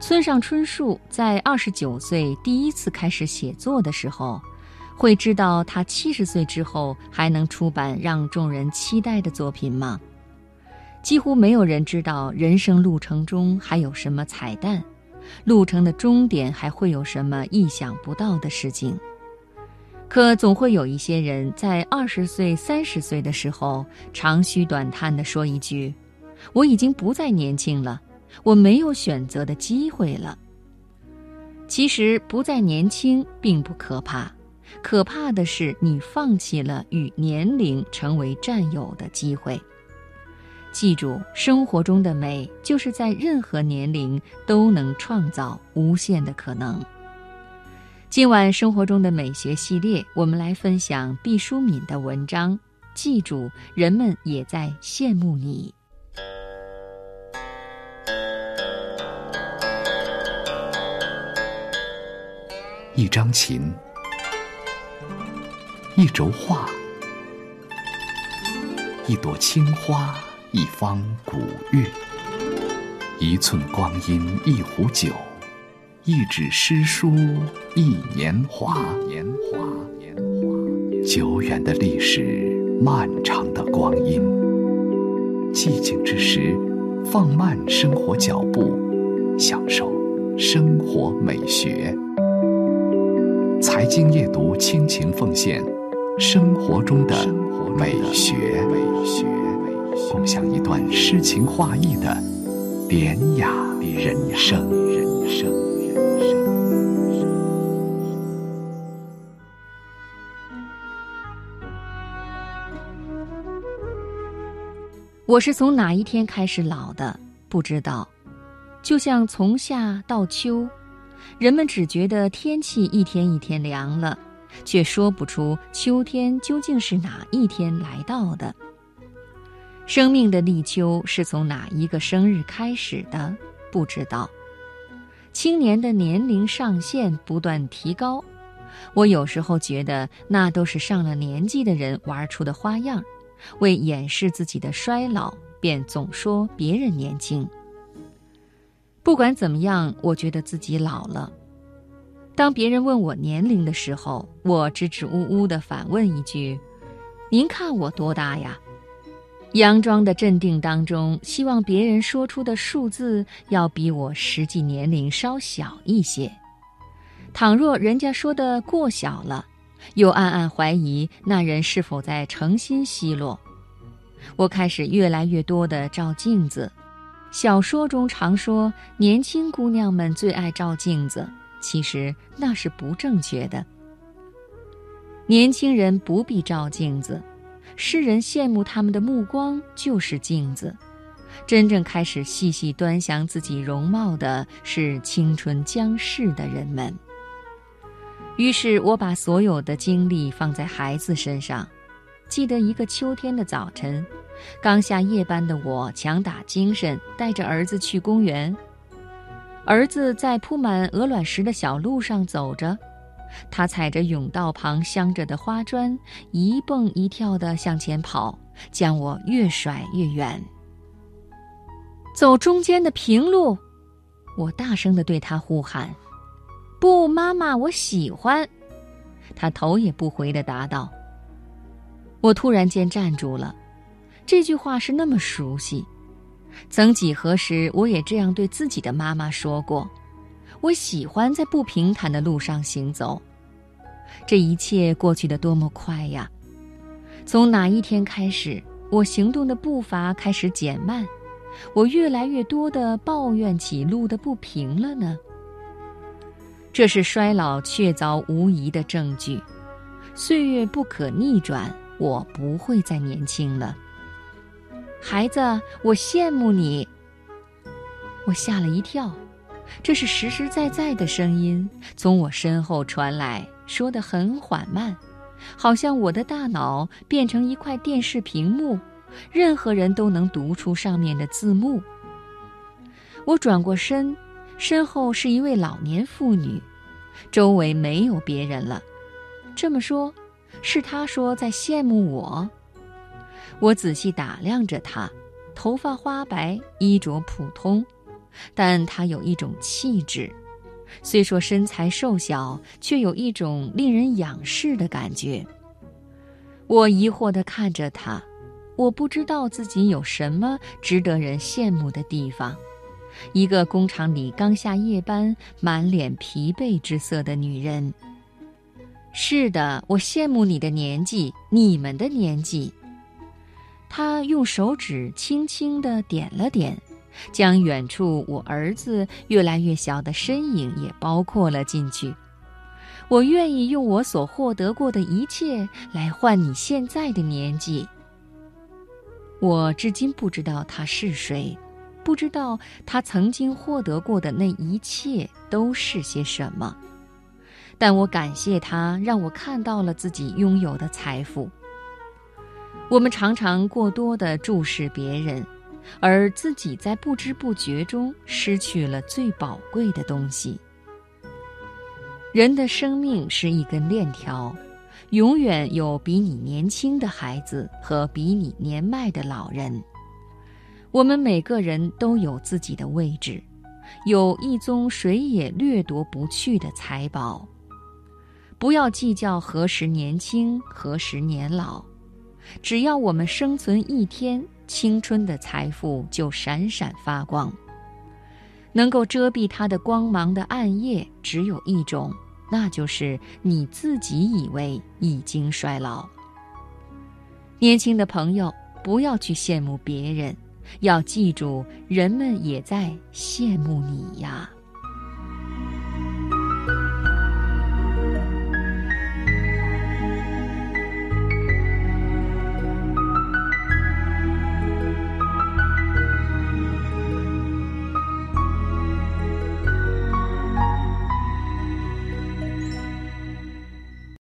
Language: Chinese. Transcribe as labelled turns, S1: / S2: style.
S1: 村上春树在二十九岁第一次开始写作的时候，会知道他七十岁之后还能出版让众人期待的作品吗？几乎没有人知道人生路程中还有什么彩蛋，路程的终点还会有什么意想不到的事情。可总会有一些人在二十岁、三十岁的时候长吁短叹地说一句：“我已经不再年轻了。”我没有选择的机会了。其实不再年轻并不可怕，可怕的是你放弃了与年龄成为战友的机会。记住，生活中的美就是在任何年龄都能创造无限的可能。今晚生活中的美学系列，我们来分享毕淑敏的文章。记住，人们也在羡慕你。
S2: 一张琴，一轴画，一朵青花，一方古月，一寸光阴，一壶酒，一纸诗书，一年华。年华，年华，久远的历史，漫长的光阴。寂静之时，放慢生活脚步，享受生活美学。财经夜读，亲情奉献生活中的美学，共享一段诗情画意的典雅人生。
S1: 我是从哪一天开始老的？不知道，就像从夏到秋。人们只觉得天气一天一天凉了，却说不出秋天究竟是哪一天来到的。生命的立秋是从哪一个生日开始的？不知道。青年的年龄上限不断提高，我有时候觉得那都是上了年纪的人玩出的花样，为掩饰自己的衰老，便总说别人年轻。不管怎么样，我觉得自己老了。当别人问我年龄的时候，我支支吾吾的反问一句：“您看我多大呀？”佯装的镇定当中，希望别人说出的数字要比我实际年龄稍小一些。倘若人家说的过小了，又暗暗怀疑那人是否在诚心奚落。我开始越来越多地照镜子。小说中常说年轻姑娘们最爱照镜子，其实那是不正确的。年轻人不必照镜子，世人羡慕他们的目光就是镜子。真正开始细细端详自己容貌的是青春将逝的人们。于是我把所有的精力放在孩子身上。记得一个秋天的早晨。刚下夜班的我强打精神，带着儿子去公园。儿子在铺满鹅卵石的小路上走着，他踩着甬道旁镶着的花砖，一蹦一跳地向前跑，将我越甩越远。走中间的平路，我大声地对他呼喊：“不，妈妈，我喜欢。”他头也不回地答道。我突然间站住了。这句话是那么熟悉，曾几何时，我也这样对自己的妈妈说过：“我喜欢在不平坦的路上行走。”这一切过去的多么快呀！从哪一天开始，我行动的步伐开始减慢，我越来越多的抱怨起路的不平了呢？这是衰老确凿无疑的证据。岁月不可逆转，我不会再年轻了。孩子，我羡慕你。我吓了一跳，这是实实在在的声音从我身后传来，说得很缓慢，好像我的大脑变成一块电视屏幕，任何人都能读出上面的字幕。我转过身，身后是一位老年妇女，周围没有别人了。这么说，是他说在羡慕我。我仔细打量着他，头发花白，衣着普通，但她有一种气质，虽说身材瘦小，却有一种令人仰视的感觉。我疑惑地看着她，我不知道自己有什么值得人羡慕的地方。一个工厂里刚下夜班、满脸疲惫之色的女人。是的，我羡慕你的年纪，你们的年纪。他用手指轻轻地点了点，将远处我儿子越来越小的身影也包括了进去。我愿意用我所获得过的一切来换你现在的年纪。我至今不知道他是谁，不知道他曾经获得过的那一切都是些什么。但我感谢他，让我看到了自己拥有的财富。我们常常过多的注视别人，而自己在不知不觉中失去了最宝贵的东西。人的生命是一根链条，永远有比你年轻的孩子和比你年迈的老人。我们每个人都有自己的位置，有一宗谁也掠夺不去的财宝。不要计较何时年轻，何时年老，只要我们生存一天，青春的财富就闪闪发光。能够遮蔽它的光芒的暗夜只有一种，那就是你自己以为已经衰老。年轻的朋友，不要去羡慕别人，要记住，人们也在羡慕你呀。